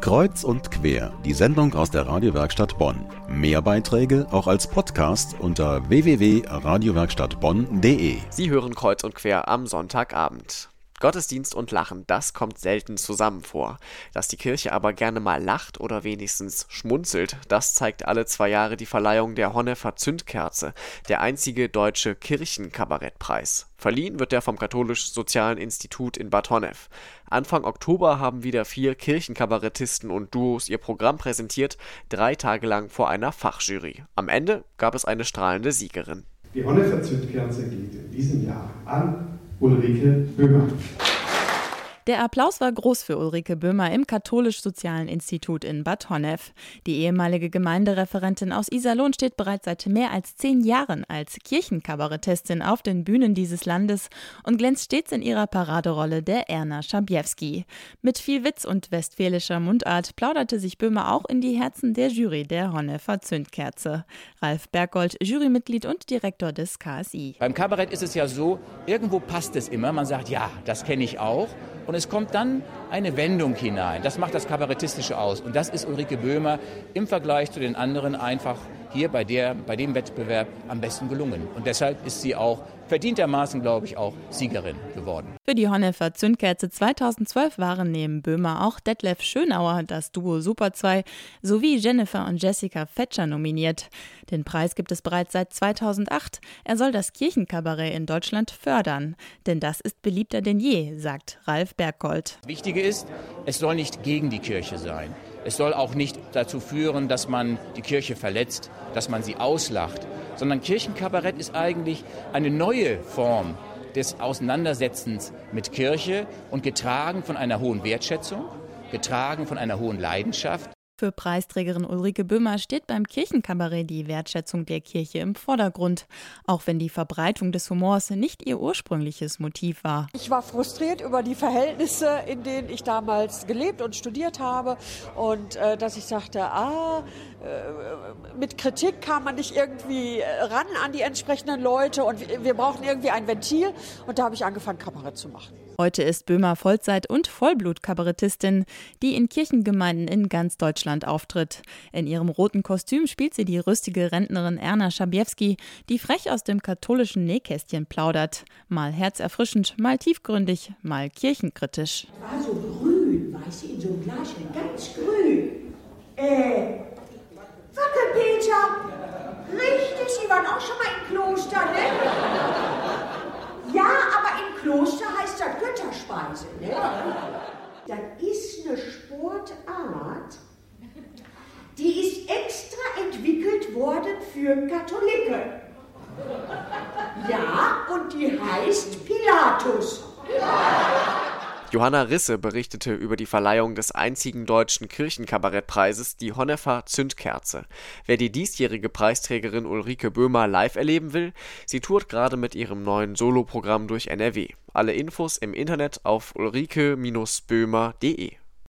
Kreuz und quer, die Sendung aus der Radiowerkstatt Bonn. Mehr Beiträge auch als Podcast unter www.radiowerkstattbonn.de. Sie hören Kreuz und quer am Sonntagabend. Gottesdienst und Lachen, das kommt selten zusammen vor. Dass die Kirche aber gerne mal lacht oder wenigstens schmunzelt, das zeigt alle zwei Jahre die Verleihung der Honnefer Zündkerze, der einzige deutsche Kirchenkabarettpreis. Verliehen wird der vom Katholisch-Sozialen Institut in Bad Honnef. Anfang Oktober haben wieder vier Kirchenkabarettisten und Duos ihr Programm präsentiert, drei Tage lang vor einer Fachjury. Am Ende gab es eine strahlende Siegerin. Die Honnefer Zündkerze geht in diesem Jahr an Ulrike Böhmer. Der Applaus war groß für Ulrike Böhmer im Katholisch-Sozialen Institut in Bad Honnef. Die ehemalige Gemeindereferentin aus Iserlohn steht bereits seit mehr als zehn Jahren als Kirchenkabarettistin auf den Bühnen dieses Landes und glänzt stets in ihrer Paraderolle der Erna Schabiewski. Mit viel Witz und westfälischer Mundart plauderte sich Böhmer auch in die Herzen der Jury der Honnefer Zündkerze. Ralf Berggold, Jurymitglied und Direktor des KSI. Beim Kabarett ist es ja so, irgendwo passt es immer. Man sagt, ja, das kenne ich auch. Und es kommt dann eine Wendung hinein. Das macht das Kabarettistische aus. Und das ist Ulrike Böhmer im Vergleich zu den anderen einfach hier bei, der, bei dem Wettbewerb am besten gelungen. Und deshalb ist sie auch verdientermaßen, glaube ich, auch Siegerin geworden. Für die Honnefer Zündkerze 2012 waren neben Böhmer auch Detlef Schönauer, das Duo Super 2, sowie Jennifer und Jessica Fetscher nominiert. Den Preis gibt es bereits seit 2008. Er soll das Kirchenkabarett in Deutschland fördern. Denn das ist beliebter denn je, sagt Ralf Berggold. Wichtige ist, es soll nicht gegen die Kirche sein. Es soll auch nicht dazu führen, dass man die Kirche verletzt, dass man sie auslacht, sondern Kirchenkabarett ist eigentlich eine neue Form des Auseinandersetzens mit Kirche und getragen von einer hohen Wertschätzung, getragen von einer hohen Leidenschaft. Für Preisträgerin Ulrike Böhmer steht beim Kirchenkabarett die Wertschätzung der Kirche im Vordergrund, auch wenn die Verbreitung des Humors nicht ihr ursprüngliches Motiv war. Ich war frustriert über die Verhältnisse, in denen ich damals gelebt und studiert habe und äh, dass ich sagte, ah, äh, mit Kritik kam man nicht irgendwie ran an die entsprechenden Leute und wir brauchen irgendwie ein Ventil und da habe ich angefangen, Kabarett zu machen. Heute ist Böhmer Vollzeit- und Vollblut-Kabarettistin, die in Kirchengemeinden in ganz Deutschland auftritt. In ihrem roten Kostüm spielt sie die rüstige Rentnerin Erna Schabiewski, die frech aus dem katholischen Nähkästchen plaudert. Mal herzerfrischend, mal tiefgründig, mal kirchenkritisch. War so grün, weißt du, in so einem Gläschen, ganz grün. Äh, Wackelpeter. Richtig, Sie waren auch schon mal im Kloster, ne? Ja, aber im Kloster heißt das Götterspeise. Ne? Das ist eine Sportart, die ist extra entwickelt worden für Katholiken. Ja, und die heißt Pilatus. Johanna Risse berichtete über die Verleihung des einzigen deutschen Kirchenkabarettpreises, die Honnefer Zündkerze. Wer die diesjährige Preisträgerin Ulrike Böhmer live erleben will, sie tourt gerade mit ihrem neuen Soloprogramm durch NRW. Alle Infos im Internet auf ulrike-böhmer.de.